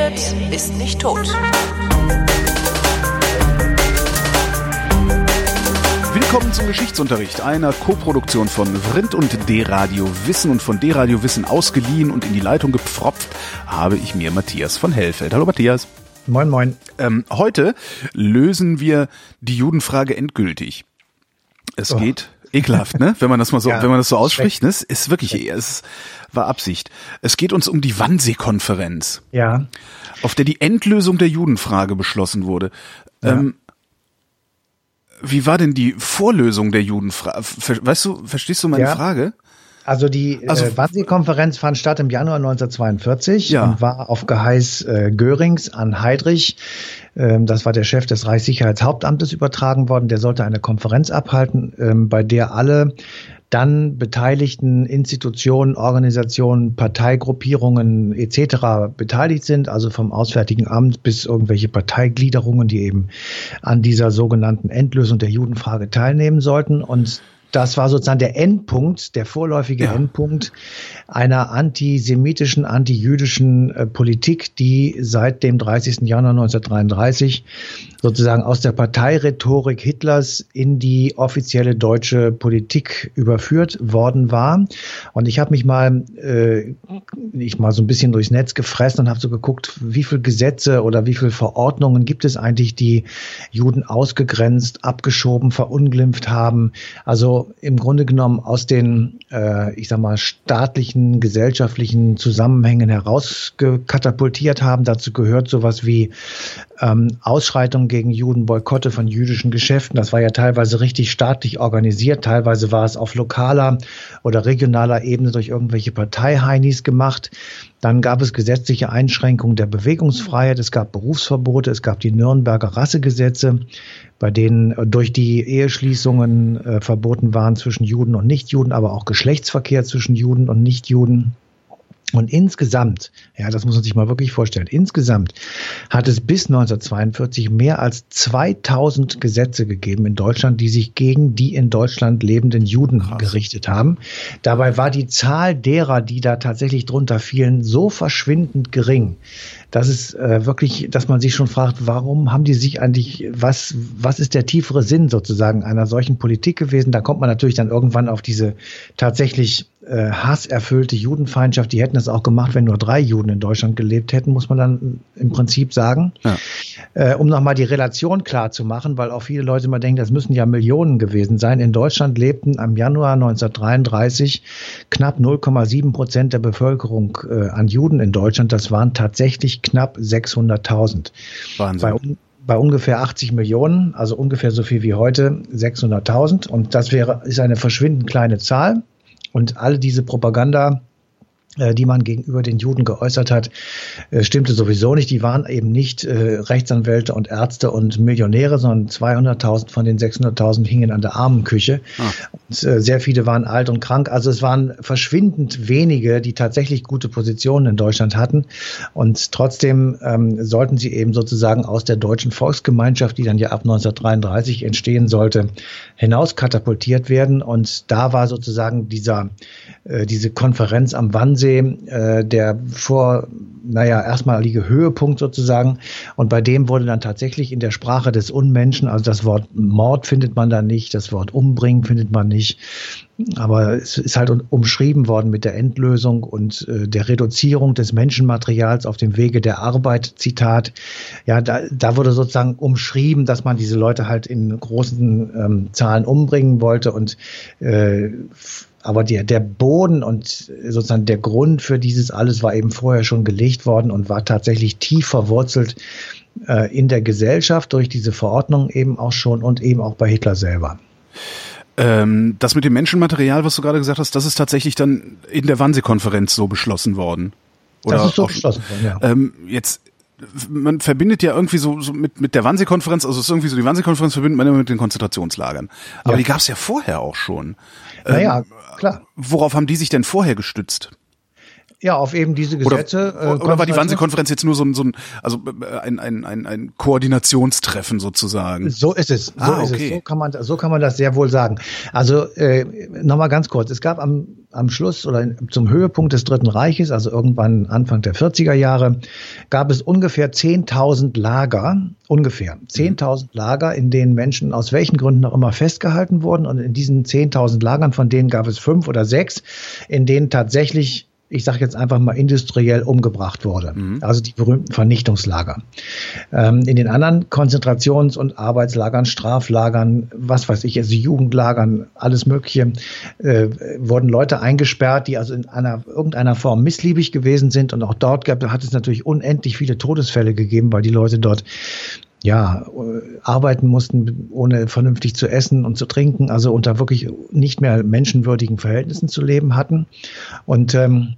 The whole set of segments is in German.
redet, ist nicht tot. Willkommen zum Geschichtsunterricht, einer Koproduktion von Vrindt und D-Radio Wissen und von D-Radio Wissen ausgeliehen und in die Leitung gepfropft habe ich mir Matthias von Hellfeld. Hallo Matthias. Moin, moin. Ähm, heute lösen wir die Judenfrage endgültig. Es oh. geht ekelhaft, ne? Wenn man das mal so, ja, wenn man das so ausspricht, ne? Es ist wirklich, es war Absicht. Es geht uns um die Wannsee-Konferenz. Ja. Auf der die Endlösung der Judenfrage beschlossen wurde. Ja. Ähm, wie war denn die Vorlösung der Judenfrage? Weißt du, verstehst du meine ja. Frage? Also die also, äh, Wannsee-Konferenz fand statt im Januar 1942 ja. und war auf Geheiß äh, Görings an Heydrich, ähm, das war der Chef des Reichssicherheitshauptamtes, übertragen worden. Der sollte eine Konferenz abhalten, ähm, bei der alle dann beteiligten Institutionen, Organisationen, Parteigruppierungen etc. beteiligt sind, also vom Auswärtigen Amt bis irgendwelche Parteigliederungen, die eben an dieser sogenannten Endlösung der Judenfrage teilnehmen sollten. Und das war sozusagen der Endpunkt, der vorläufige ja. Endpunkt einer antisemitischen, antijüdischen äh, Politik, die seit dem 30. Januar 1933 sozusagen aus der Parteirhetorik Hitlers in die offizielle deutsche Politik überführt worden war. Und ich habe mich mal, äh, ich mal so ein bisschen durchs Netz gefressen und habe so geguckt, wie viele Gesetze oder wie viele Verordnungen gibt es eigentlich, die Juden ausgegrenzt, abgeschoben, verunglimpft haben. Also im Grunde genommen aus den, äh, ich sag mal, staatlichen, gesellschaftlichen Zusammenhängen herausgekatapultiert haben. Dazu gehört sowas wie ähm, Ausschreitungen gegen Juden, Boykotte von jüdischen Geschäften. Das war ja teilweise richtig staatlich organisiert, teilweise war es auf lokaler oder regionaler Ebene durch irgendwelche Parteiheinis gemacht. Dann gab es gesetzliche Einschränkungen der Bewegungsfreiheit, es gab Berufsverbote, es gab die Nürnberger Rassegesetze, bei denen durch die Eheschließungen äh, verboten waren zwischen Juden und Nichtjuden, aber auch Geschlechtsverkehr zwischen Juden und Nichtjuden. Und insgesamt, ja, das muss man sich mal wirklich vorstellen, insgesamt hat es bis 1942 mehr als 2000 Gesetze gegeben in Deutschland, die sich gegen die in Deutschland lebenden Juden gerichtet haben. Dabei war die Zahl derer, die da tatsächlich drunter fielen, so verschwindend gering, dass es äh, wirklich, dass man sich schon fragt, warum haben die sich eigentlich, was, was ist der tiefere Sinn sozusagen einer solchen Politik gewesen? Da kommt man natürlich dann irgendwann auf diese tatsächlich äh, hasserfüllte Judenfeindschaft. Die hätten es auch gemacht, wenn nur drei Juden in Deutschland gelebt hätten, muss man dann im Prinzip sagen. Ja. Äh, um nochmal die Relation klar zu machen, weil auch viele Leute immer denken, das müssen ja Millionen gewesen sein. In Deutschland lebten am Januar 1933 knapp 0,7 Prozent der Bevölkerung äh, an Juden in Deutschland. Das waren tatsächlich knapp 600.000. Wahnsinn. Bei, bei ungefähr 80 Millionen, also ungefähr so viel wie heute, 600.000. Und das wäre, ist eine verschwindend kleine Zahl. Und alle diese Propaganda die man gegenüber den Juden geäußert hat, äh, stimmte sowieso nicht. Die waren eben nicht äh, Rechtsanwälte und Ärzte und Millionäre, sondern 200.000 von den 600.000 hingen an der Armenküche. Ah. Und, sehr viele waren alt und krank. Also es waren verschwindend wenige, die tatsächlich gute Positionen in Deutschland hatten. Und trotzdem ähm, sollten sie eben sozusagen aus der deutschen Volksgemeinschaft, die dann ja ab 1933 entstehen sollte, hinaus katapultiert werden. Und da war sozusagen dieser, äh, diese Konferenz am Wannsee Wannsee äh, der vor, naja, erstmalige Höhepunkt sozusagen. Und bei dem wurde dann tatsächlich in der Sprache des Unmenschen, also das Wort Mord findet man da nicht, das Wort Umbringen findet man nicht. Aber es ist halt umschrieben worden mit der Endlösung und äh, der Reduzierung des Menschenmaterials auf dem Wege der Arbeit, Zitat. Ja, da, da wurde sozusagen umschrieben, dass man diese Leute halt in großen ähm, Zahlen umbringen wollte und äh, aber der, der Boden und sozusagen der Grund für dieses alles war eben vorher schon gelegt worden und war tatsächlich tief verwurzelt äh, in der Gesellschaft durch diese Verordnung eben auch schon und eben auch bei Hitler selber. Ähm, das mit dem Menschenmaterial, was du gerade gesagt hast, das ist tatsächlich dann in der Wannsee-Konferenz so beschlossen worden. Oder das ist so beschlossen worden, ja. Ähm, jetzt man verbindet ja irgendwie so, so mit, mit der Wannsee-Konferenz, also es ist irgendwie so, die Wannsee-Konferenz verbindet man immer mit den Konzentrationslagern. Aber ja. die gab es ja vorher auch schon. Naja, ähm, klar. Worauf haben die sich denn vorher gestützt? Ja, auf eben diese Gesetze. Oder, äh, oder war die Wannsee-Konferenz jetzt nur so ein, so ein also äh, ein, ein, ein, ein Koordinationstreffen sozusagen? So ist es. So ah, ist okay. es. So kann man, so kann man das sehr wohl sagen. Also äh, nochmal ganz kurz. Es gab am am Schluss oder zum Höhepunkt des Dritten Reiches, also irgendwann Anfang der 40er Jahre, gab es ungefähr 10.000 Lager, ungefähr 10.000 Lager, in denen Menschen aus welchen Gründen auch immer festgehalten wurden. Und in diesen 10.000 Lagern, von denen gab es fünf oder sechs, in denen tatsächlich ich sage jetzt einfach mal industriell umgebracht wurde. Mhm. Also die berühmten Vernichtungslager. Ähm, in den anderen Konzentrations- und Arbeitslagern, Straflagern, was weiß ich, also Jugendlagern, alles Mögliche, äh, wurden Leute eingesperrt, die also in einer irgendeiner Form missliebig gewesen sind. Und auch dort gab, hat es natürlich unendlich viele Todesfälle gegeben, weil die Leute dort ja, arbeiten mussten, ohne vernünftig zu essen und zu trinken, also unter wirklich nicht mehr menschenwürdigen Verhältnissen zu leben hatten. Und ähm,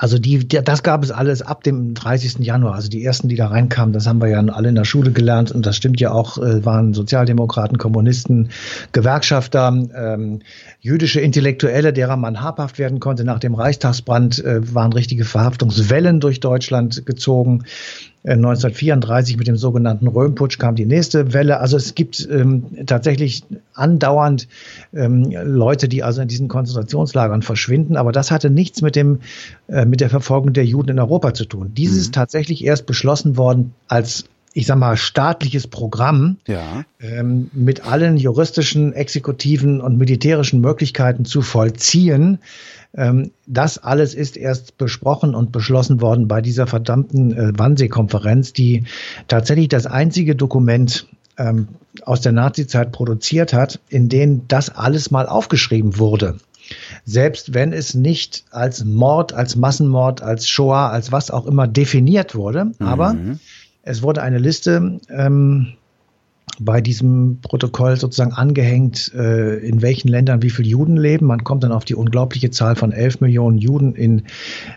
also die, das gab es alles ab dem 30. Januar. Also die ersten, die da reinkamen, das haben wir ja alle in der Schule gelernt und das stimmt ja auch, äh, waren Sozialdemokraten, Kommunisten, Gewerkschafter, ähm, jüdische Intellektuelle, derer man habhaft werden konnte. Nach dem Reichstagsbrand äh, waren richtige Verhaftungswellen durch Deutschland gezogen. 1934 äh, mit dem sogenannten Röhmputsch kam die nächste Welle. Also es gibt ähm, tatsächlich andauernd ähm, Leute, die also in diesen Konzentrationslagern verschwinden. Aber das hatte nichts mit dem äh, mit der Verfolgung der Juden in Europa zu tun. Dieses mhm. ist tatsächlich erst beschlossen worden als ich sag mal, staatliches Programm ja. ähm, mit allen juristischen, exekutiven und militärischen Möglichkeiten zu vollziehen, ähm, das alles ist erst besprochen und beschlossen worden bei dieser verdammten äh, Wannsee-Konferenz, die tatsächlich das einzige Dokument ähm, aus der Nazizeit produziert hat, in dem das alles mal aufgeschrieben wurde. Selbst wenn es nicht als Mord, als Massenmord, als Shoah, als was auch immer definiert wurde, mhm. Es wurde eine Liste ähm, bei diesem Protokoll sozusagen angehängt, äh, in welchen Ländern wie viele Juden leben. Man kommt dann auf die unglaubliche Zahl von 11 Millionen Juden in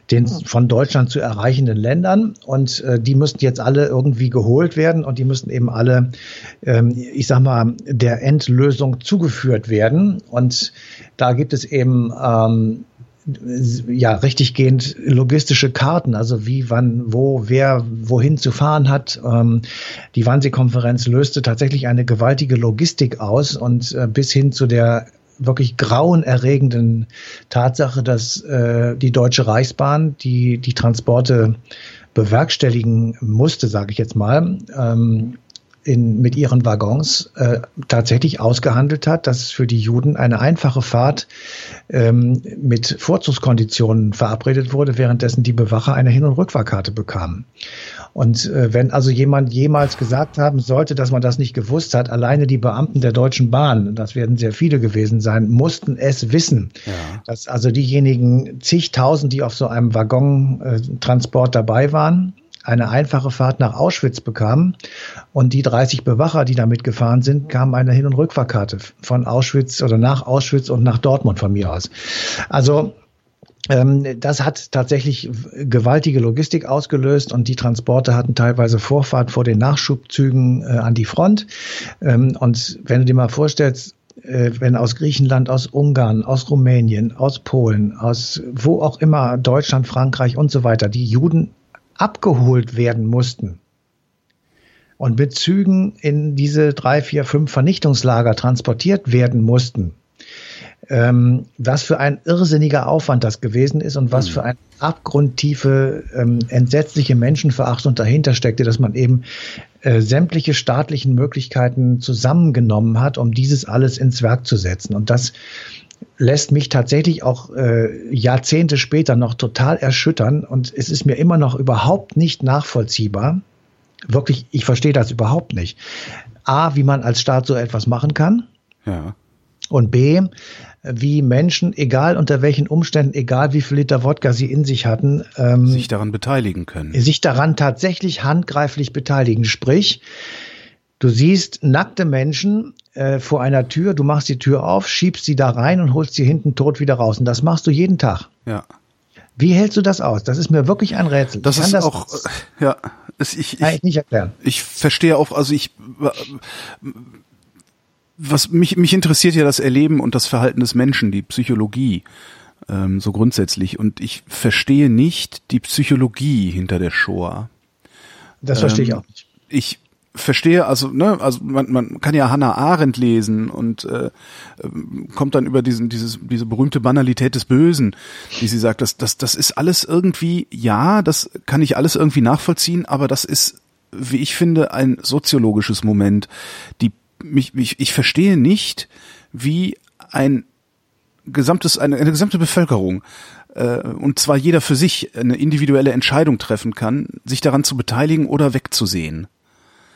den von Deutschland zu erreichenden Ländern. Und äh, die müssten jetzt alle irgendwie geholt werden und die müssten eben alle, ähm, ich sag mal, der Endlösung zugeführt werden. Und da gibt es eben ähm, ja richtiggehend logistische Karten, also wie, wann, wo, wer wohin zu fahren hat. Ähm, die Wannsee-Konferenz löste tatsächlich eine gewaltige Logistik aus und äh, bis hin zu der wirklich grauenerregenden Tatsache, dass äh, die Deutsche Reichsbahn die die Transporte bewerkstelligen musste, sage ich jetzt mal, ähm, in, mit ihren Waggons äh, tatsächlich ausgehandelt hat, dass für die Juden eine einfache Fahrt ähm, mit Vorzugskonditionen verabredet wurde, währenddessen die Bewacher eine Hin- und Rückfahrkarte bekamen. Und äh, wenn also jemand jemals gesagt haben sollte, dass man das nicht gewusst hat, alleine die Beamten der Deutschen Bahn, das werden sehr viele gewesen sein, mussten es wissen, ja. dass also diejenigen zigtausend, die auf so einem Waggontransport dabei waren, eine einfache Fahrt nach Auschwitz bekamen und die 30 Bewacher, die da mitgefahren sind, kamen eine Hin- und Rückfahrkarte von Auschwitz oder nach Auschwitz und nach Dortmund von mir aus. Also ähm, das hat tatsächlich gewaltige Logistik ausgelöst und die Transporte hatten teilweise Vorfahrt vor den Nachschubzügen äh, an die Front. Ähm, und wenn du dir mal vorstellst, äh, wenn aus Griechenland, aus Ungarn, aus Rumänien, aus Polen, aus wo auch immer, Deutschland, Frankreich und so weiter, die Juden abgeholt werden mussten und mit Zügen in diese drei, vier, fünf Vernichtungslager transportiert werden mussten, ähm, was für ein irrsinniger Aufwand das gewesen ist und was mhm. für eine abgrundtiefe, ähm, entsetzliche Menschenverachtung dahinter steckte, dass man eben äh, sämtliche staatlichen Möglichkeiten zusammengenommen hat, um dieses alles ins Werk zu setzen. Und das lässt mich tatsächlich auch äh, Jahrzehnte später noch total erschüttern und es ist mir immer noch überhaupt nicht nachvollziehbar. Wirklich, ich verstehe das überhaupt nicht. A, wie man als Staat so etwas machen kann. Ja. Und B, wie Menschen, egal unter welchen Umständen, egal wie viel Liter Wodka sie in sich hatten, ähm, sich daran beteiligen können. Sich daran tatsächlich handgreiflich beteiligen. Sprich, du siehst nackte Menschen äh, vor einer Tür, du machst die Tür auf, schiebst sie da rein und holst sie hinten tot wieder raus. Und das machst du jeden Tag. Ja. Wie hältst du das aus? Das ist mir wirklich ein Rätsel. Das ist das auch, ja, ich, ich, ich nicht erklären. Ich verstehe auch, also ich, was mich, mich interessiert ja das Erleben und das Verhalten des Menschen, die Psychologie, ähm, so grundsätzlich. Und ich verstehe nicht die Psychologie hinter der Shoah. Das verstehe ich ähm, auch nicht. Ich verstehe, also ne, also man, man kann ja Hannah Arendt lesen und äh, kommt dann über diesen dieses diese berühmte Banalität des Bösen, wie sie sagt, das das das ist alles irgendwie ja, das kann ich alles irgendwie nachvollziehen, aber das ist wie ich finde ein soziologisches Moment. Die mich, mich ich verstehe nicht, wie ein gesamtes eine, eine gesamte Bevölkerung äh, und zwar jeder für sich eine individuelle Entscheidung treffen kann, sich daran zu beteiligen oder wegzusehen.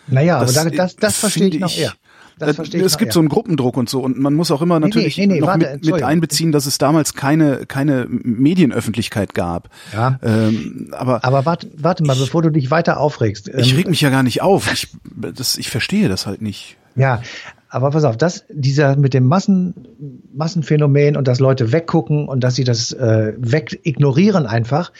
Naja, das, aber das, das verstehe ich noch eher. Das verstehe es gibt eher. so einen Gruppendruck und so und man muss auch immer natürlich nee, nee, nee, noch warte, mit, mit, einbeziehen, dass es damals keine keine Medienöffentlichkeit gab. Ja. Ähm, aber aber warte, warte mal, ich, bevor du dich weiter aufregst. Ich ähm, reg mich ja gar nicht auf. Ich das ich verstehe das halt nicht. Ja, aber pass auf, das, dieser mit dem Massen, Massenphänomen und dass Leute weggucken und dass sie das äh, weg ignorieren einfach.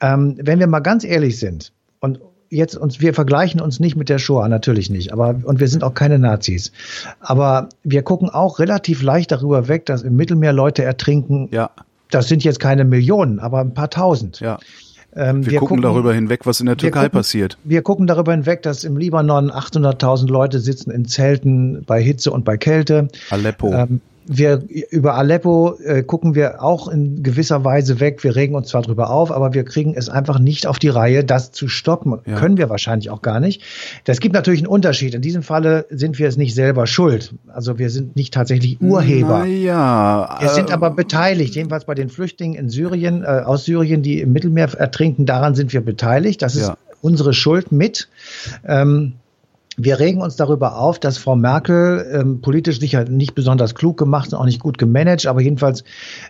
Ähm, wenn wir mal ganz ehrlich sind und jetzt uns, wir vergleichen uns nicht mit der Shoah, natürlich nicht, aber, und wir sind auch keine Nazis. Aber wir gucken auch relativ leicht darüber weg, dass im Mittelmeer Leute ertrinken. Ja. Das sind jetzt keine Millionen, aber ein paar tausend. Ja. Ähm, wir, wir gucken, gucken, darüber hinweg, was in der Türkei gucken, passiert. Wir gucken darüber hinweg, dass im Libanon 800.000 Leute sitzen in Zelten bei Hitze und bei Kälte. Aleppo. Ähm, wir über Aleppo äh, gucken wir auch in gewisser Weise weg. Wir regen uns zwar drüber auf, aber wir kriegen es einfach nicht auf die Reihe, das zu stoppen. Ja. Können wir wahrscheinlich auch gar nicht. Das gibt natürlich einen Unterschied. In diesem Falle sind wir es nicht selber schuld. Also wir sind nicht tatsächlich Urheber. Ja, wir sind äh, aber beteiligt. Jedenfalls bei den Flüchtlingen in Syrien, äh, aus Syrien, die im Mittelmeer ertrinken, daran sind wir beteiligt. Das ist ja. unsere Schuld mit. Ähm, wir regen uns darüber auf, dass Frau Merkel ähm, politisch sicher nicht besonders klug gemacht und auch nicht gut gemanagt, aber jedenfalls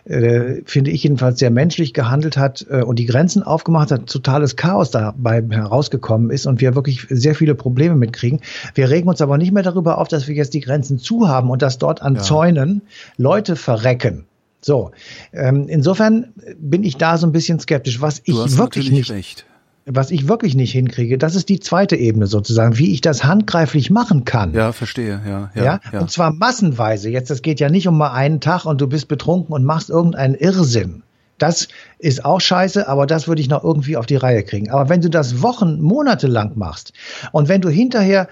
äh, finde ich jedenfalls sehr menschlich gehandelt hat äh, und die Grenzen aufgemacht hat, totales Chaos dabei herausgekommen ist und wir wirklich sehr viele Probleme mitkriegen. Wir regen uns aber nicht mehr darüber auf, dass wir jetzt die Grenzen zu haben und dass dort an ja. Zäunen Leute verrecken. So, ähm, insofern bin ich da so ein bisschen skeptisch. Was ich wirklich nicht, recht was ich wirklich nicht hinkriege, das ist die zweite Ebene sozusagen, wie ich das handgreiflich machen kann. Ja, verstehe, ja. Ja, ja? ja. und zwar massenweise. Jetzt, das geht ja nicht um mal einen Tag und du bist betrunken und machst irgendeinen Irrsinn. Das ist auch scheiße, aber das würde ich noch irgendwie auf die Reihe kriegen. Aber wenn du das Wochen, Monate lang machst und wenn du hinterher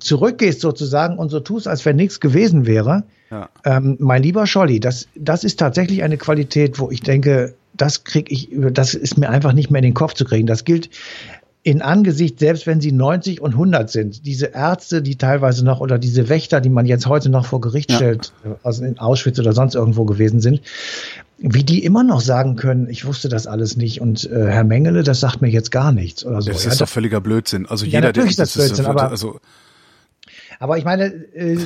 zurückgehst sozusagen und so tust, als wenn nichts gewesen wäre, ja. ähm, mein lieber Scholli, das, das ist tatsächlich eine Qualität, wo ich denke, das kriege ich, das ist mir einfach nicht mehr in den Kopf zu kriegen. Das gilt in Angesicht, selbst wenn sie 90 und 100 sind, diese Ärzte, die teilweise noch oder diese Wächter, die man jetzt heute noch vor Gericht ja. stellt, also in Auschwitz oder sonst irgendwo gewesen sind, wie die immer noch sagen können, ich wusste das alles nicht und äh, Herr Mengele, das sagt mir jetzt gar nichts oder so. Das ist ja, doch völliger Blödsinn. Also ja, jeder, der ist das Blödsinn, ist, also aber ich meine, äh,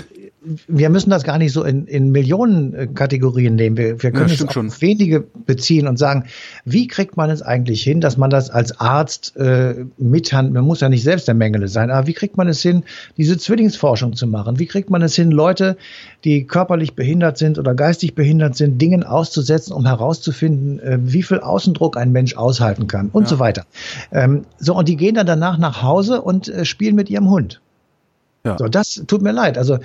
wir müssen das gar nicht so in, in Millionenkategorien nehmen. Wir, wir können ja, es auf schon. wenige beziehen und sagen, wie kriegt man es eigentlich hin, dass man das als Arzt äh, mithand, man muss ja nicht selbst der Mengele sein, aber wie kriegt man es hin, diese Zwillingsforschung zu machen? Wie kriegt man es hin, Leute, die körperlich behindert sind oder geistig behindert sind, Dingen auszusetzen, um herauszufinden, äh, wie viel Außendruck ein Mensch aushalten kann und ja. so weiter. Ähm, so, und die gehen dann danach nach Hause und äh, spielen mit ihrem Hund. Ja. So, das tut mir leid. Also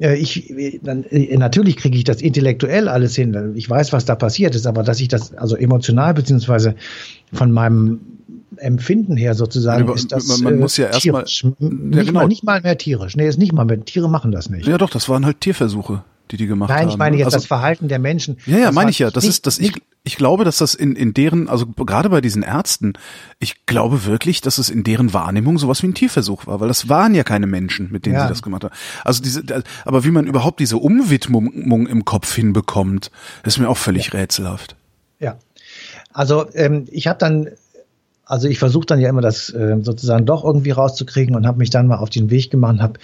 äh, ich dann, äh, natürlich kriege ich das intellektuell alles hin. Ich weiß, was da passiert ist, aber dass ich das also emotional beziehungsweise von meinem Empfinden her sozusagen ist das man, man äh, muss ja erstmal nicht, ja, genau. mal, nicht mal mehr tierisch. Nee, ist nicht mal mehr. Tiere machen das nicht. Ja, doch, das waren halt Tierversuche die die gemacht Nein, haben. ich meine jetzt also, das Verhalten der Menschen. Ja, ja, meine ich ja. Das ist, das ich, ich glaube, dass das in, in deren, also gerade bei diesen Ärzten, ich glaube wirklich, dass es in deren Wahrnehmung sowas wie ein Tierversuch war, weil das waren ja keine Menschen, mit denen ja. sie das gemacht haben. Also diese, aber wie man überhaupt diese Umwidmung im Kopf hinbekommt, ist mir auch völlig ja. rätselhaft. Ja. Also ähm, ich habe dann also ich versuche dann ja immer das äh, sozusagen doch irgendwie rauszukriegen und habe mich dann mal auf den Weg gemacht und habe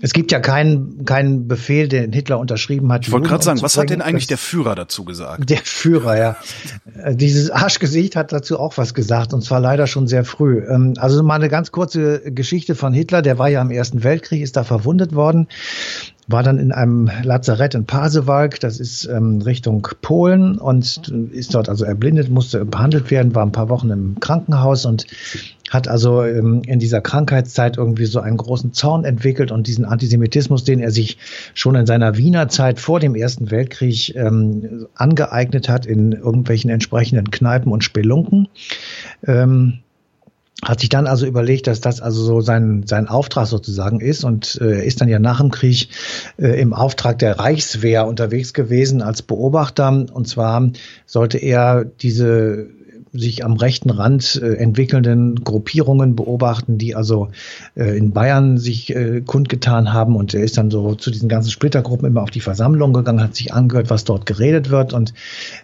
es gibt ja keinen keinen Befehl, den Hitler unterschrieben hat. Ich wollte gerade sagen, was hat denn eigentlich der Führer dazu gesagt? Der Führer, ja. Äh, dieses Arschgesicht hat dazu auch was gesagt und zwar leider schon sehr früh. Ähm, also mal eine ganz kurze Geschichte von Hitler. Der war ja im Ersten Weltkrieg, ist da verwundet worden war dann in einem Lazarett in Pasewalk, das ist ähm, Richtung Polen und ist dort also erblindet, musste behandelt werden, war ein paar Wochen im Krankenhaus und hat also ähm, in dieser Krankheitszeit irgendwie so einen großen Zorn entwickelt und diesen Antisemitismus, den er sich schon in seiner Wiener Zeit vor dem Ersten Weltkrieg ähm, angeeignet hat in irgendwelchen entsprechenden Kneipen und Spelunken. Ähm, hat sich dann also überlegt, dass das also so sein, sein Auftrag sozusagen ist und äh, ist dann ja nach dem Krieg äh, im Auftrag der Reichswehr unterwegs gewesen als Beobachter. Und zwar sollte er diese sich am rechten Rand äh, entwickelnden Gruppierungen beobachten, die also äh, in Bayern sich äh, kundgetan haben. Und er ist dann so zu diesen ganzen Splittergruppen immer auf die Versammlung gegangen, hat sich angehört, was dort geredet wird. Und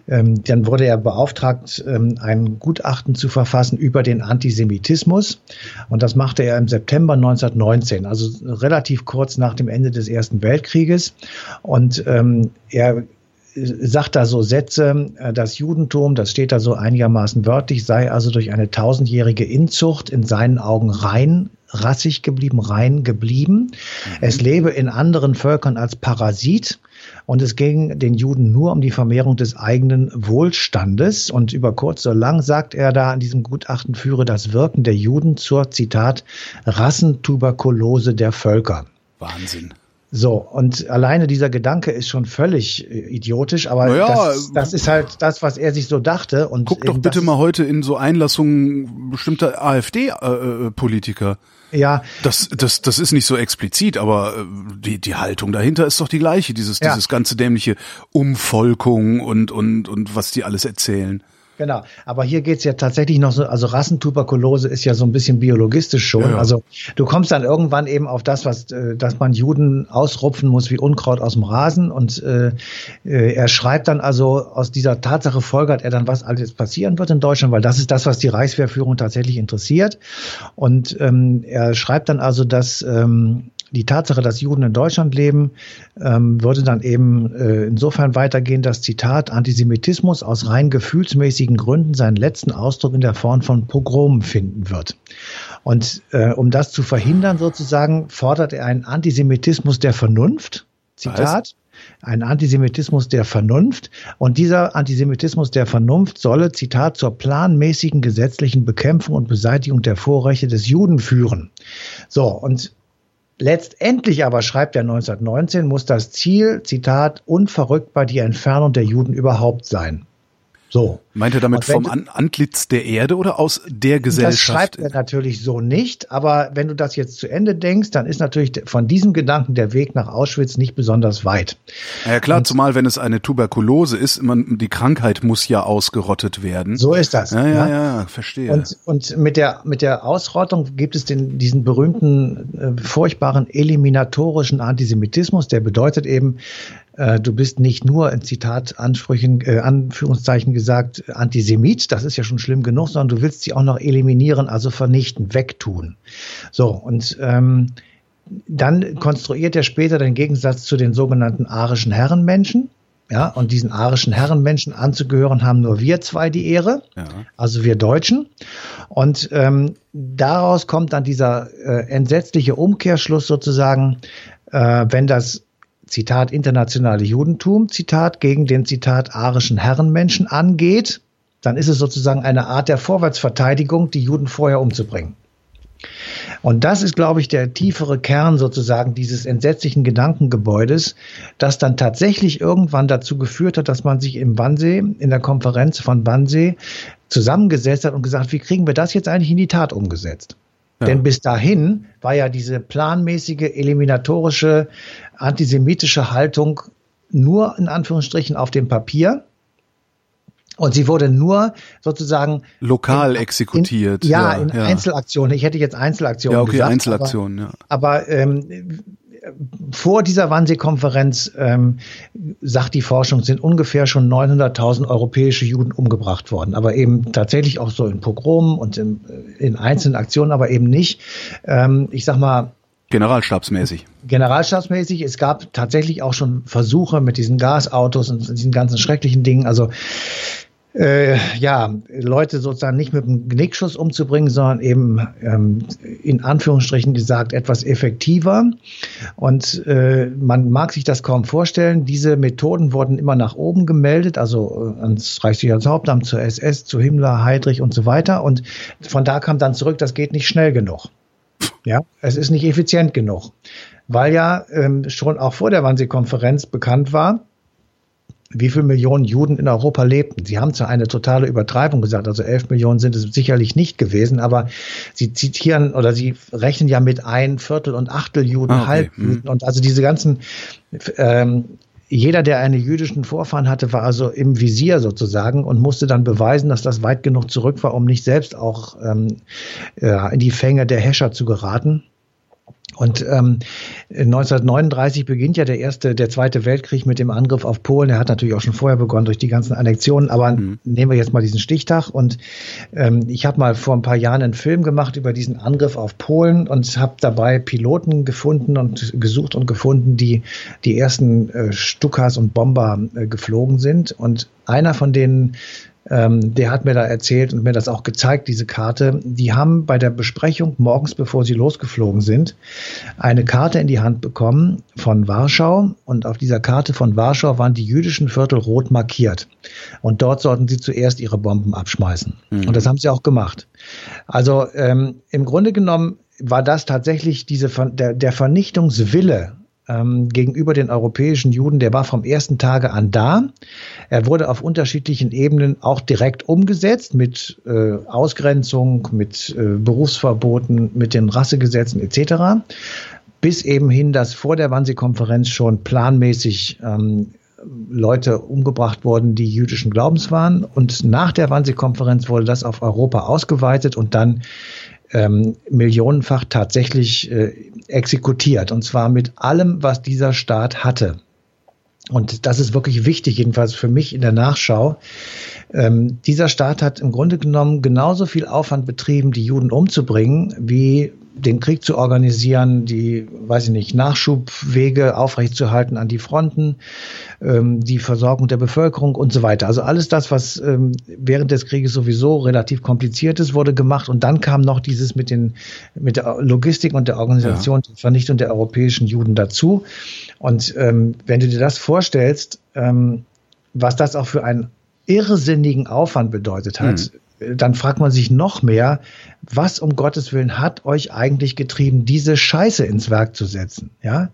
ähm, dann wurde er beauftragt, ähm, ein Gutachten zu verfassen über den Antisemitismus. Und das machte er im September 1919, also relativ kurz nach dem Ende des Ersten Weltkrieges. Und ähm, er sagt da so Sätze, äh, das Judentum, das steht da so einigermaßen wörtlich, sei also durch eine tausendjährige Inzucht in seinen Augen rein, rassig geblieben, rein geblieben. Mhm. Es lebe in anderen Völkern als Parasit. Und es ging den Juden nur um die Vermehrung des eigenen Wohlstandes. Und über kurz oder lang, sagt er da in diesem Gutachten, führe das Wirken der Juden zur, Zitat, Rassentuberkulose der Völker. Wahnsinn. So, und alleine dieser Gedanke ist schon völlig äh, idiotisch, aber naja, das, das, ist halt das, was er sich so dachte. Und guck doch bitte mal heute in so Einlassungen bestimmter AfD-Politiker. Äh, ja. Das, das, das ist nicht so explizit, aber äh, die, die Haltung dahinter ist doch die gleiche, dieses, ja. dieses ganze dämliche Umvolkung und, und, und was die alles erzählen. Genau, aber hier geht's ja tatsächlich noch so, also Rassentuberkulose ist ja so ein bisschen biologistisch schon. Ja. Also du kommst dann irgendwann eben auf das, was, äh, dass man Juden ausrupfen muss wie Unkraut aus dem Rasen. Und äh, äh, er schreibt dann also, aus dieser Tatsache folgert er dann, was alles passieren wird in Deutschland, weil das ist das, was die Reichswehrführung tatsächlich interessiert. Und ähm, er schreibt dann also, dass ähm, die Tatsache, dass Juden in Deutschland leben, ähm, würde dann eben äh, insofern weitergehen, dass Zitat Antisemitismus aus rein gefühlsmäßigen Gründen seinen letzten Ausdruck in der Form von Pogromen finden wird. Und äh, um das zu verhindern, sozusagen, fordert er einen Antisemitismus der Vernunft. Zitat. Ein Antisemitismus der Vernunft. Und dieser Antisemitismus der Vernunft solle, Zitat, zur planmäßigen gesetzlichen Bekämpfung und Beseitigung der Vorrechte des Juden führen. So, und Letztendlich aber, schreibt er 1919, muss das Ziel, Zitat, unverrückbar die Entfernung der Juden überhaupt sein. So. Meint er damit vom An Antlitz der Erde oder aus der Gesellschaft? Das schreibt er natürlich so nicht, aber wenn du das jetzt zu Ende denkst, dann ist natürlich von diesem Gedanken der Weg nach Auschwitz nicht besonders weit. Ja klar, Und, zumal wenn es eine Tuberkulose ist, man, die Krankheit muss ja ausgerottet werden. So ist das. Ja, ja, ja, ja verstehe. Und, und mit der mit der Ausrottung gibt es den, diesen berühmten, äh, furchtbaren eliminatorischen Antisemitismus, der bedeutet eben, du bist nicht nur in Zitat Ansprüchen, äh, Anführungszeichen gesagt, Antisemit, das ist ja schon schlimm genug, sondern du willst sie auch noch eliminieren, also vernichten, wegtun. So, und ähm, dann konstruiert er später den Gegensatz zu den sogenannten arischen Herrenmenschen. Ja, und diesen arischen Herrenmenschen anzugehören, haben nur wir zwei die Ehre, ja. also wir Deutschen. Und ähm, daraus kommt dann dieser äh, entsetzliche Umkehrschluss sozusagen, äh, wenn das Zitat internationale Judentum, Zitat gegen den Zitat arischen Herrenmenschen angeht, dann ist es sozusagen eine Art der Vorwärtsverteidigung, die Juden vorher umzubringen. Und das ist, glaube ich, der tiefere Kern sozusagen dieses entsetzlichen Gedankengebäudes, das dann tatsächlich irgendwann dazu geführt hat, dass man sich im Wannsee, in der Konferenz von Wannsee, zusammengesetzt hat und gesagt, wie kriegen wir das jetzt eigentlich in die Tat umgesetzt? Ja. Denn bis dahin war ja diese planmäßige, eliminatorische, antisemitische Haltung nur in Anführungsstrichen auf dem Papier. Und sie wurde nur sozusagen lokal in, exekutiert. In, ja, ja, in ja. Einzelaktionen. Ich hätte jetzt Einzelaktionen ja, okay, gesagt. Einzelaktionen, aber, ja. Aber ähm, vor dieser Wannsee-Konferenz, ähm, sagt die Forschung, sind ungefähr schon 900.000 europäische Juden umgebracht worden. Aber eben tatsächlich auch so in Pogromen und in, äh, in einzelnen Aktionen, aber eben nicht, ähm, ich sag mal, Generalstabsmäßig. Generalstabsmäßig. Es gab tatsächlich auch schon Versuche mit diesen Gasautos und diesen ganzen schrecklichen Dingen. Also äh, ja, Leute sozusagen nicht mit einem Genickschuss umzubringen, sondern eben ähm, in Anführungsstrichen gesagt etwas effektiver. Und äh, man mag sich das kaum vorstellen. Diese Methoden wurden immer nach oben gemeldet, also äh, ans Reichssicherheitshauptamt, zur SS, zu Himmler, Heydrich und so weiter. Und von da kam dann zurück, das geht nicht schnell genug. Ja, es ist nicht effizient genug. Weil ja ähm, schon auch vor der Wannsee-Konferenz bekannt war, wie viele Millionen Juden in Europa lebten. Sie haben zwar eine totale Übertreibung gesagt, also elf Millionen sind es sicherlich nicht gewesen, aber sie zitieren oder sie rechnen ja mit ein Viertel und Achtel Juden, ah, okay. Halbjuden mhm. und also diese ganzen ähm, jeder, der einen jüdischen Vorfahren hatte, war also im Visier sozusagen und musste dann beweisen, dass das weit genug zurück war, um nicht selbst auch ähm, ja, in die Fänge der Häscher zu geraten. Und ähm, 1939 beginnt ja der erste, der zweite Weltkrieg mit dem Angriff auf Polen. Er hat natürlich auch schon vorher begonnen durch die ganzen Annexionen, aber mhm. nehmen wir jetzt mal diesen Stichtag. Und ähm, ich habe mal vor ein paar Jahren einen Film gemacht über diesen Angriff auf Polen und habe dabei Piloten gefunden und gesucht und gefunden, die die ersten äh, Stukas und Bomber äh, geflogen sind. Und einer von denen ähm, der hat mir da erzählt und mir das auch gezeigt, diese Karte. Die haben bei der Besprechung morgens, bevor sie losgeflogen sind, eine Karte in die Hand bekommen von Warschau. Und auf dieser Karte von Warschau waren die jüdischen Viertel rot markiert. Und dort sollten sie zuerst ihre Bomben abschmeißen. Mhm. Und das haben sie auch gemacht. Also ähm, im Grunde genommen war das tatsächlich diese, der, der Vernichtungswille ähm, gegenüber den europäischen Juden, der war vom ersten Tage an da. Er wurde auf unterschiedlichen Ebenen auch direkt umgesetzt mit äh, Ausgrenzung, mit äh, Berufsverboten, mit den Rassegesetzen etc. Bis eben hin, dass vor der Wannsee-Konferenz schon planmäßig ähm, Leute umgebracht wurden, die jüdischen Glaubens waren. Und nach der Wannsee-Konferenz wurde das auf Europa ausgeweitet und dann ähm, millionenfach tatsächlich äh, exekutiert. Und zwar mit allem, was dieser Staat hatte. Und das ist wirklich wichtig, jedenfalls für mich in der Nachschau. Ähm, dieser Staat hat im Grunde genommen genauso viel Aufwand betrieben, die Juden umzubringen, wie den Krieg zu organisieren, die, weiß ich nicht, Nachschubwege aufrechtzuerhalten an die Fronten, ähm, die Versorgung der Bevölkerung und so weiter. Also alles das, was ähm, während des Krieges sowieso relativ kompliziert ist, wurde gemacht. Und dann kam noch dieses mit den, mit der Logistik und der Organisation, ja. der Vernichtung der europäischen Juden dazu. Und ähm, wenn du dir das vorstellst, ähm, was das auch für einen irrsinnigen Aufwand bedeutet hat, hm dann fragt man sich noch mehr, was um Gottes Willen hat euch eigentlich getrieben, diese Scheiße ins Werk zu setzen, ja?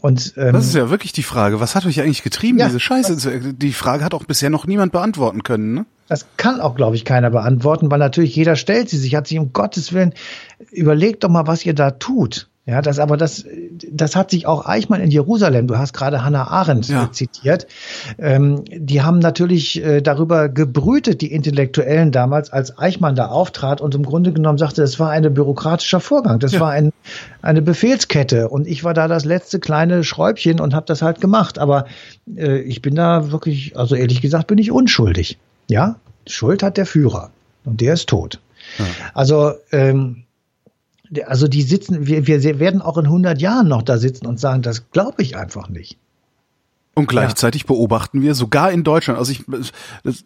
Und, ähm, das ist ja wirklich die Frage. Was hat euch eigentlich getrieben, ja, diese Scheiße? Die Frage hat auch bisher noch niemand beantworten können, ne? Das kann auch, glaube ich, keiner beantworten, weil natürlich jeder stellt sie sich, hat sich um Gottes Willen, überlegt doch mal, was ihr da tut. Ja, das aber das, das hat sich auch Eichmann in Jerusalem, du hast gerade Hannah Arendt ja. zitiert, ähm, die haben natürlich äh, darüber gebrütet, die Intellektuellen damals, als Eichmann da auftrat und im Grunde genommen sagte, es war ein bürokratischer Vorgang, das ja. war ein, eine Befehlskette und ich war da das letzte kleine Schräubchen und habe das halt gemacht. Aber äh, ich bin da wirklich, also ehrlich gesagt, bin ich unschuldig. Ja, Schuld hat der Führer und der ist tot. Ja. Also ähm, also die sitzen, wir, wir werden auch in 100 Jahren noch da sitzen und sagen, das glaube ich einfach nicht. Und gleichzeitig ja. beobachten wir sogar in Deutschland, also ich, das,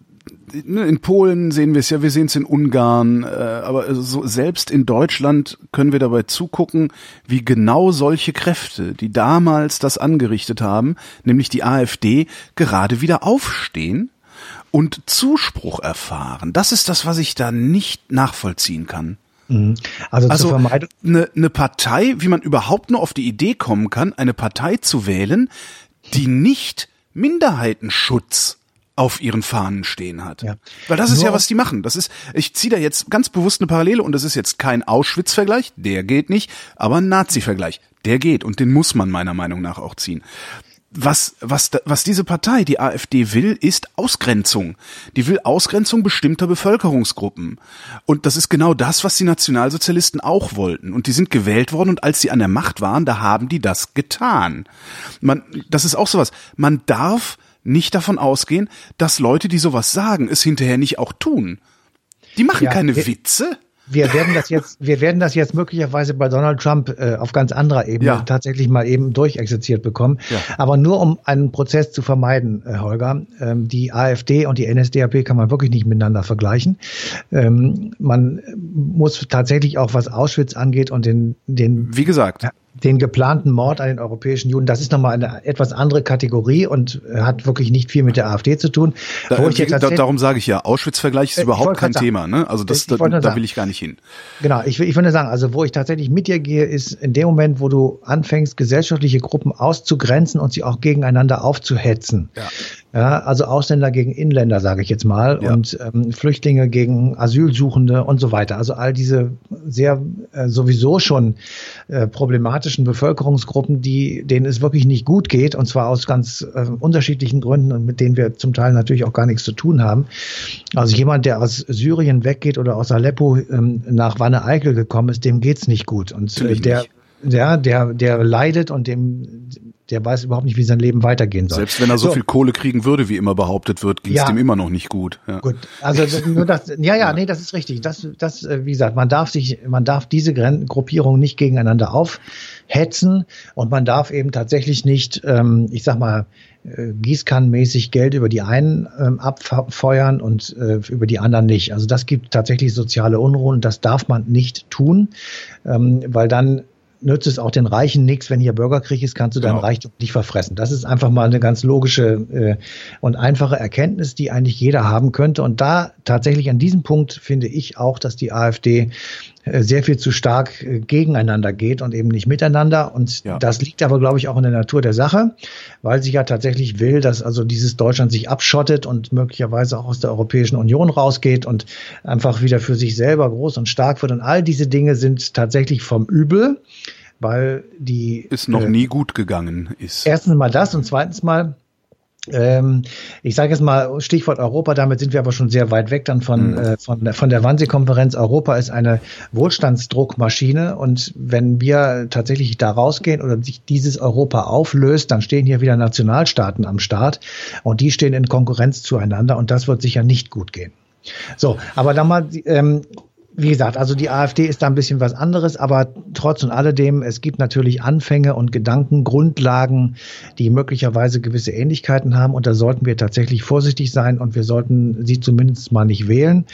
ne, in Polen sehen wir es ja, wir sehen es in Ungarn, äh, aber so, selbst in Deutschland können wir dabei zugucken, wie genau solche Kräfte, die damals das angerichtet haben, nämlich die AfD, gerade wieder aufstehen und Zuspruch erfahren. Das ist das, was ich da nicht nachvollziehen kann. Mhm. Also, also. Eine, eine Partei, wie man überhaupt nur auf die Idee kommen kann, eine Partei zu wählen, die nicht Minderheitenschutz auf ihren Fahnen stehen hat. Ja. Weil das ist Nur ja, was die machen. Das ist, ich ziehe da jetzt ganz bewusst eine Parallele und das ist jetzt kein Auschwitz-Vergleich, der geht nicht, aber ein Nazi-Vergleich, der geht und den muss man meiner Meinung nach auch ziehen was, was, was diese Partei, die AfD will, ist Ausgrenzung. Die will Ausgrenzung bestimmter Bevölkerungsgruppen. Und das ist genau das, was die Nationalsozialisten auch wollten. Und die sind gewählt worden und als sie an der Macht waren, da haben die das getan. Man, das ist auch sowas. Man darf nicht davon ausgehen, dass Leute, die sowas sagen, es hinterher nicht auch tun. Die machen ja, keine Witze wir werden das jetzt, wir werden das jetzt möglicherweise bei Donald Trump äh, auf ganz anderer Ebene ja. tatsächlich mal eben durchexerziert bekommen. Ja. Aber nur um einen Prozess zu vermeiden, äh, Holger. Ähm, die AfD und die NSDAP kann man wirklich nicht miteinander vergleichen. Ähm, man muss tatsächlich auch, was Auschwitz angeht und den, den wie gesagt, den geplanten Mord an den europäischen Juden, das ist nochmal eine etwas andere Kategorie und hat wirklich nicht viel mit der AfD zu tun. Da, wie, da, darum sage ich ja, Auschwitz-Vergleich ist äh, überhaupt kein Thema. Ne? Also das, da, da will ich gar nicht hin. Genau, ich, ich würde sagen, also wo ich tatsächlich mit dir gehe, ist in dem Moment, wo du anfängst, gesellschaftliche Gruppen auszugrenzen und sie auch gegeneinander aufzuhetzen. Ja. Ja, also Ausländer gegen Inländer, sage ich jetzt mal, ja. und ähm, Flüchtlinge gegen Asylsuchende und so weiter. Also all diese sehr äh, sowieso schon äh, problematischen Bevölkerungsgruppen, die denen es wirklich nicht gut geht, und zwar aus ganz äh, unterschiedlichen Gründen und mit denen wir zum Teil natürlich auch gar nichts zu tun haben. Also jemand, der aus Syrien weggeht oder aus Aleppo ähm, nach Wanne Eickel gekommen ist, dem geht's nicht gut. Und äh, der, ja, der, der leidet und dem, der weiß überhaupt nicht, wie sein Leben weitergehen soll. Selbst wenn er so, so. viel Kohle kriegen würde, wie immer behauptet wird, ging es ja. dem immer noch nicht gut. Ja. Gut, also nur das, ja, ja, nee, das ist richtig. Das, das, äh, wie gesagt, man darf sich, man darf diese Gruppierungen nicht gegeneinander aufhetzen und man darf eben tatsächlich nicht, ähm, ich sag mal, äh, gießkannenmäßig Geld über die einen ähm, abfeuern und äh, über die anderen nicht. Also das gibt tatsächlich soziale Unruhen. Das darf man nicht tun, ähm, weil dann nützt es auch den Reichen nichts, wenn hier Bürgerkrieg ist, kannst du deinen genau. Reichtum nicht verfressen. Das ist einfach mal eine ganz logische äh, und einfache Erkenntnis, die eigentlich jeder haben könnte. Und da tatsächlich an diesem Punkt finde ich auch, dass die AfD sehr viel zu stark äh, gegeneinander geht und eben nicht miteinander. Und ja. das liegt aber, glaube ich, auch in der Natur der Sache, weil sie ja tatsächlich will, dass also dieses Deutschland sich abschottet und möglicherweise auch aus der Europäischen Union rausgeht und einfach wieder für sich selber groß und stark wird. Und all diese Dinge sind tatsächlich vom Übel, weil die. Ist noch äh, nie gut gegangen ist. Erstens mal das und zweitens mal ähm, ich sage jetzt mal Stichwort Europa, damit sind wir aber schon sehr weit weg dann von, mhm. äh, von, von der Wannsee-Konferenz. Europa ist eine Wohlstandsdruckmaschine und wenn wir tatsächlich da rausgehen oder sich dieses Europa auflöst, dann stehen hier wieder Nationalstaaten am Start und die stehen in Konkurrenz zueinander und das wird sicher nicht gut gehen. So, aber dann mal ähm, wie gesagt, also die AfD ist da ein bisschen was anderes, aber trotz und alledem, es gibt natürlich Anfänge und Gedanken, Grundlagen, die möglicherweise gewisse Ähnlichkeiten haben und da sollten wir tatsächlich vorsichtig sein und wir sollten sie zumindest mal nicht wählen.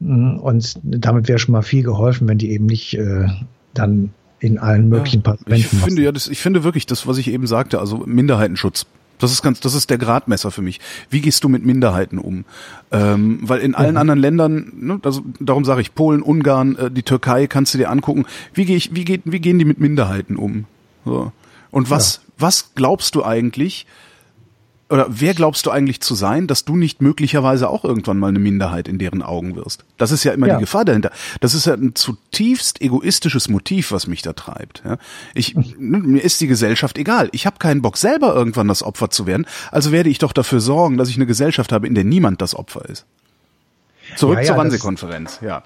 Und damit wäre schon mal viel geholfen, wenn die eben nicht äh, dann in allen möglichen ja, Parlamenten. Ich finde ja, das, ich finde wirklich das, was ich eben sagte, also Minderheitenschutz das ist ganz, das ist der Gradmesser für mich. Wie gehst du mit Minderheiten um? Ähm, weil in allen mhm. anderen Ländern, ne, also darum sage ich Polen, Ungarn, äh, die Türkei, kannst du dir angucken. Wie gehe ich, wie geht, wie gehen die mit Minderheiten um? So. Und was, ja. was glaubst du eigentlich? Oder wer glaubst du eigentlich zu sein, dass du nicht möglicherweise auch irgendwann mal eine Minderheit in deren Augen wirst? Das ist ja immer ja. die Gefahr dahinter. Das ist ja ein zutiefst egoistisches Motiv, was mich da treibt. Ja? Ich, ne, mir ist die Gesellschaft egal. Ich habe keinen Bock, selber irgendwann das Opfer zu werden. Also werde ich doch dafür sorgen, dass ich eine Gesellschaft habe, in der niemand das Opfer ist. Zurück ja, zur Wannsee-Konferenz, ja.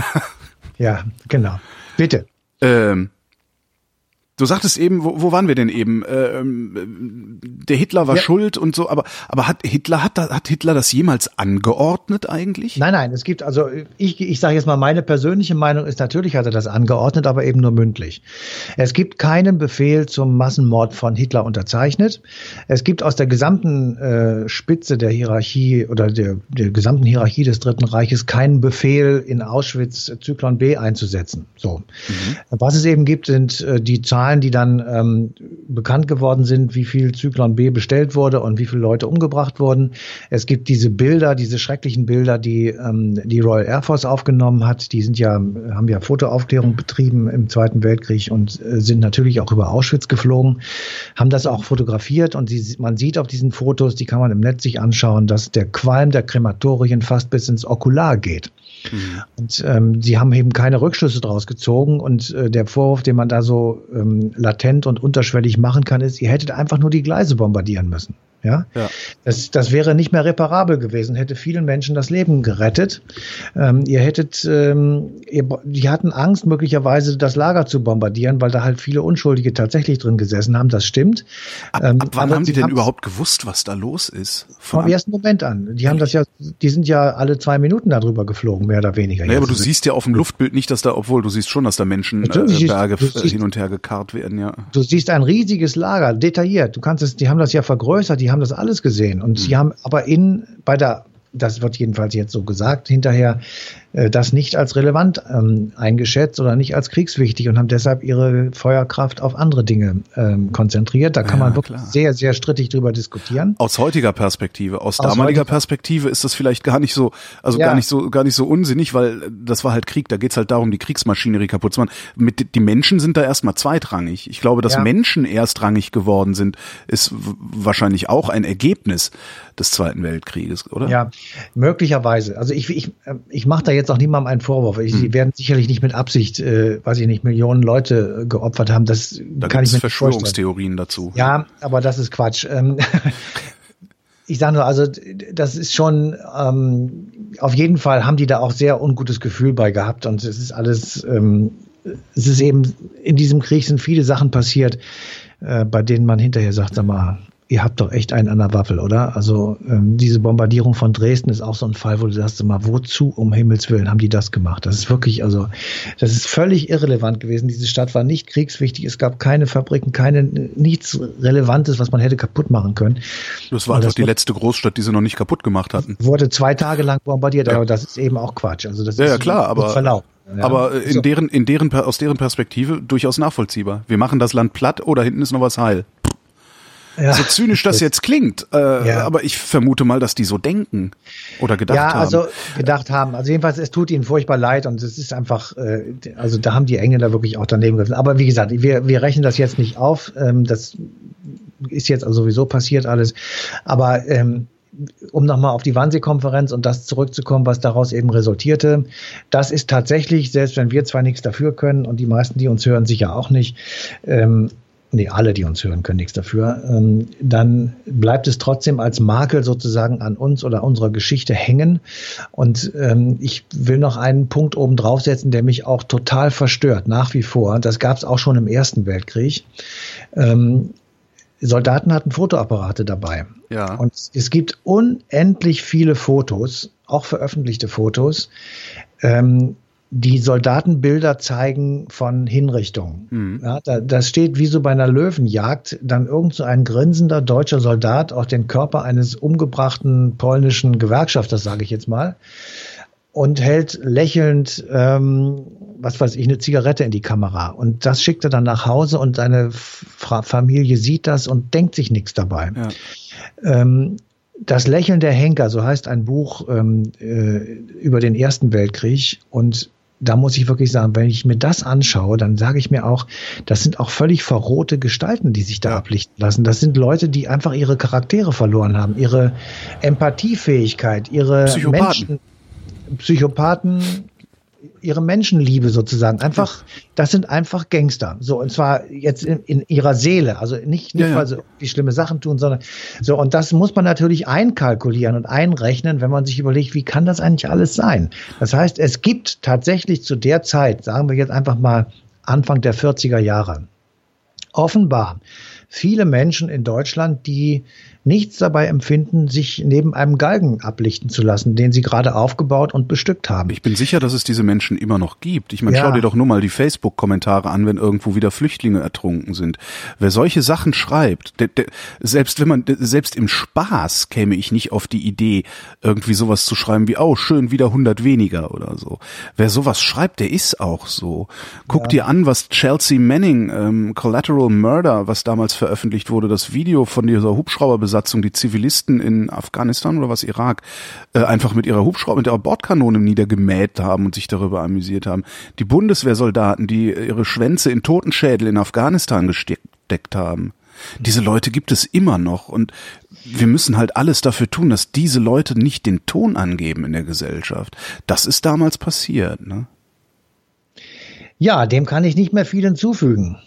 ja, genau. Bitte. Ähm, Du sagtest eben, wo, wo waren wir denn eben? Äh, ähm, der Hitler war ja. schuld und so, aber aber hat Hitler hat hat Hitler das jemals angeordnet eigentlich? Nein, nein, es gibt also ich ich sage jetzt mal meine persönliche Meinung ist natürlich hat er das angeordnet, aber eben nur mündlich. Es gibt keinen Befehl zum Massenmord von Hitler unterzeichnet. Es gibt aus der gesamten äh, Spitze der Hierarchie oder der, der gesamten Hierarchie des Dritten Reiches keinen Befehl in Auschwitz Zyklon B einzusetzen. So. Mhm. Was es eben gibt, sind äh, die Zahlen Zahlen, die dann ähm, bekannt geworden sind, wie viel Zyklon B bestellt wurde und wie viele Leute umgebracht wurden. Es gibt diese Bilder, diese schrecklichen Bilder, die ähm, die Royal Air Force aufgenommen hat. Die sind ja, haben ja Fotoaufklärung betrieben im Zweiten Weltkrieg und äh, sind natürlich auch über Auschwitz geflogen, haben das auch fotografiert und die, man sieht auf diesen Fotos, die kann man im Netz sich anschauen, dass der Qualm der Krematorien fast bis ins Okular geht. Mhm. Und ähm, sie haben eben keine Rückschlüsse daraus gezogen. Und äh, der Vorwurf, den man da so ähm, latent und unterschwellig machen kann, ist, ihr hättet einfach nur die Gleise bombardieren müssen. Ja? ja. Das, das wäre nicht mehr reparabel gewesen, hätte vielen Menschen das Leben gerettet. Ähm, ihr hättet, ähm, ihr, die hatten Angst, möglicherweise das Lager zu bombardieren, weil da halt viele Unschuldige tatsächlich drin gesessen haben. Das stimmt. Ab, ähm, ab wann haben die denn überhaupt gewusst, was da los ist? Von vom ersten Moment an. Die haben das ja, die sind ja alle zwei Minuten darüber geflogen, mehr oder weniger. Naja, aber du siehst ja auf dem Luftbild nicht, dass da, obwohl du siehst schon, dass da Menschen äh, Berge siehst, hin und her gekarrt werden, ja. Du siehst ein riesiges Lager, detailliert. Du kannst es, die haben das ja vergrößert, die haben das alles gesehen. Und mhm. sie haben aber in, bei der, das wird jedenfalls jetzt so gesagt, hinterher, das nicht als relevant ähm, eingeschätzt oder nicht als kriegswichtig und haben deshalb ihre Feuerkraft auf andere Dinge ähm, konzentriert. Da kann ja, man wirklich klar. sehr, sehr strittig drüber diskutieren. Aus heutiger Perspektive, aus, aus damaliger Perspektive ist das vielleicht gar nicht so, also ja. gar nicht so, gar nicht so unsinnig, weil das war halt Krieg. Da geht's halt darum, die Kriegsmaschinerie kaputt zu machen. Mit, die Menschen sind da erstmal zweitrangig. Ich glaube, dass ja. Menschen erstrangig geworden sind, ist wahrscheinlich auch ein Ergebnis des Zweiten Weltkrieges, oder? Ja, möglicherweise. Also ich, ich, ich mache da jetzt auch niemandem einen Vorwurf. Ich, hm. Sie werden sicherlich nicht mit Absicht, äh, weiß ich nicht, Millionen Leute äh, geopfert haben. Das da kann ich mir Verschwörungstheorien dazu. Ja, aber das ist Quatsch. Ähm, ich sage nur, also das ist schon ähm, auf jeden Fall haben die da auch sehr ungutes Gefühl bei gehabt und es ist alles, ähm, es ist eben in diesem Krieg sind viele Sachen passiert, äh, bei denen man hinterher sagt, sag mal, ihr habt doch echt einen an der Waffel, oder? Also ähm, diese Bombardierung von Dresden ist auch so ein Fall, wo du sagst, mal, wozu um Himmels Willen haben die das gemacht? Das ist wirklich, also das ist völlig irrelevant gewesen. Diese Stadt war nicht kriegswichtig. Es gab keine Fabriken, keine nichts Relevantes, was man hätte kaputt machen können. Das war einfach die letzte Großstadt, die sie noch nicht kaputt gemacht hatten. Wurde zwei Tage lang bombardiert, ja. aber das ist eben auch Quatsch. Also das ja, ist ja klar, aber Verlauf. Ja, aber in so. deren, in deren, aus deren Perspektive durchaus nachvollziehbar. Wir machen das Land platt oder hinten ist noch was heil. Ja, so zynisch das jetzt klingt, äh, ja. aber ich vermute mal, dass die so denken oder gedacht haben. Ja, also gedacht haben. Also jedenfalls, es tut ihnen furchtbar leid und es ist einfach, äh, also da haben die Engländer wirklich auch daneben gegriffen. Aber wie gesagt, wir, wir rechnen das jetzt nicht auf. Ähm, das ist jetzt also sowieso passiert alles. Aber ähm, um nochmal auf die Wannsee-Konferenz und das zurückzukommen, was daraus eben resultierte, das ist tatsächlich, selbst wenn wir zwar nichts dafür können und die meisten, die uns hören, sicher auch nicht, ähm, nee, alle, die uns hören, können nichts dafür, ähm, dann bleibt es trotzdem als Makel sozusagen an uns oder unserer Geschichte hängen. Und ähm, ich will noch einen Punkt oben draufsetzen, der mich auch total verstört, nach wie vor. Das gab es auch schon im Ersten Weltkrieg. Ähm, Soldaten hatten Fotoapparate dabei. Ja. Und es gibt unendlich viele Fotos, auch veröffentlichte Fotos, ähm, die Soldatenbilder zeigen von Hinrichtungen. Mhm. Ja, da, das steht wie so bei einer Löwenjagd, dann irgend so ein grinsender deutscher Soldat auf den Körper eines umgebrachten polnischen Gewerkschafters, sage ich jetzt mal, und hält lächelnd, ähm, was weiß ich, eine Zigarette in die Kamera. Und das schickt er dann nach Hause und seine Familie sieht das und denkt sich nichts dabei. Ja. Ähm, das Lächeln der Henker, so heißt ein Buch ähm, äh, über den Ersten Weltkrieg. Und da muss ich wirklich sagen, wenn ich mir das anschaue, dann sage ich mir auch, das sind auch völlig verrohte Gestalten, die sich da ablichten lassen. Das sind Leute, die einfach ihre Charaktere verloren haben, ihre Empathiefähigkeit, ihre Psychopathen. Menschen, Psychopathen, ihre Menschenliebe sozusagen. Einfach, das sind einfach Gangster. So, und zwar jetzt in, in ihrer Seele. Also nicht, nicht ja, ja. weil sie die schlimme Sachen tun, sondern so. Und das muss man natürlich einkalkulieren und einrechnen, wenn man sich überlegt, wie kann das eigentlich alles sein? Das heißt, es gibt tatsächlich zu der Zeit, sagen wir jetzt einfach mal Anfang der 40er Jahre, offenbar viele Menschen in Deutschland, die nichts dabei empfinden, sich neben einem Galgen ablichten zu lassen, den sie gerade aufgebaut und bestückt haben. Ich bin sicher, dass es diese Menschen immer noch gibt. Ich meine, ja. schau dir doch nur mal die Facebook-Kommentare an, wenn irgendwo wieder Flüchtlinge ertrunken sind. Wer solche Sachen schreibt, der, der, selbst wenn man, selbst im Spaß käme ich nicht auf die Idee, irgendwie sowas zu schreiben wie, oh, schön, wieder 100 weniger oder so. Wer sowas schreibt, der ist auch so. Guck ja. dir an, was Chelsea Manning, ähm, Collateral Murder, was damals veröffentlicht wurde, das Video von dieser Hubschrauber Besatzung, die Zivilisten in Afghanistan oder was Irak, äh, einfach mit ihrer Hubschrauber, mit ihrer Bordkanone niedergemäht haben und sich darüber amüsiert haben. Die Bundeswehrsoldaten, die ihre Schwänze in Totenschädel in Afghanistan gesteckt haben. Diese Leute gibt es immer noch und wir müssen halt alles dafür tun, dass diese Leute nicht den Ton angeben in der Gesellschaft. Das ist damals passiert, ne? Ja, dem kann ich nicht mehr viel hinzufügen.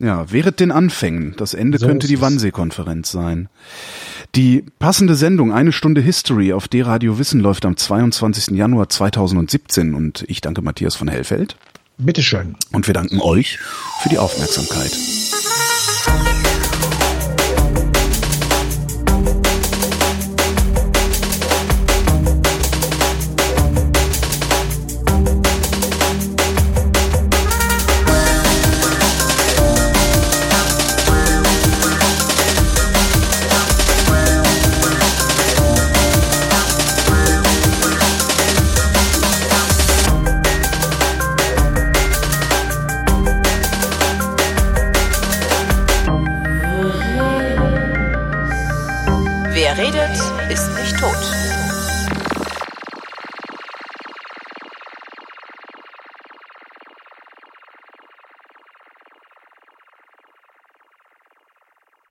Ja, während den Anfängen. Das Ende so könnte die Wannsee-Konferenz sein. Die passende Sendung Eine Stunde History auf D-Radio Wissen läuft am 22. Januar 2017 und ich danke Matthias von Hellfeld. Bitteschön. Und wir danken euch für die Aufmerksamkeit.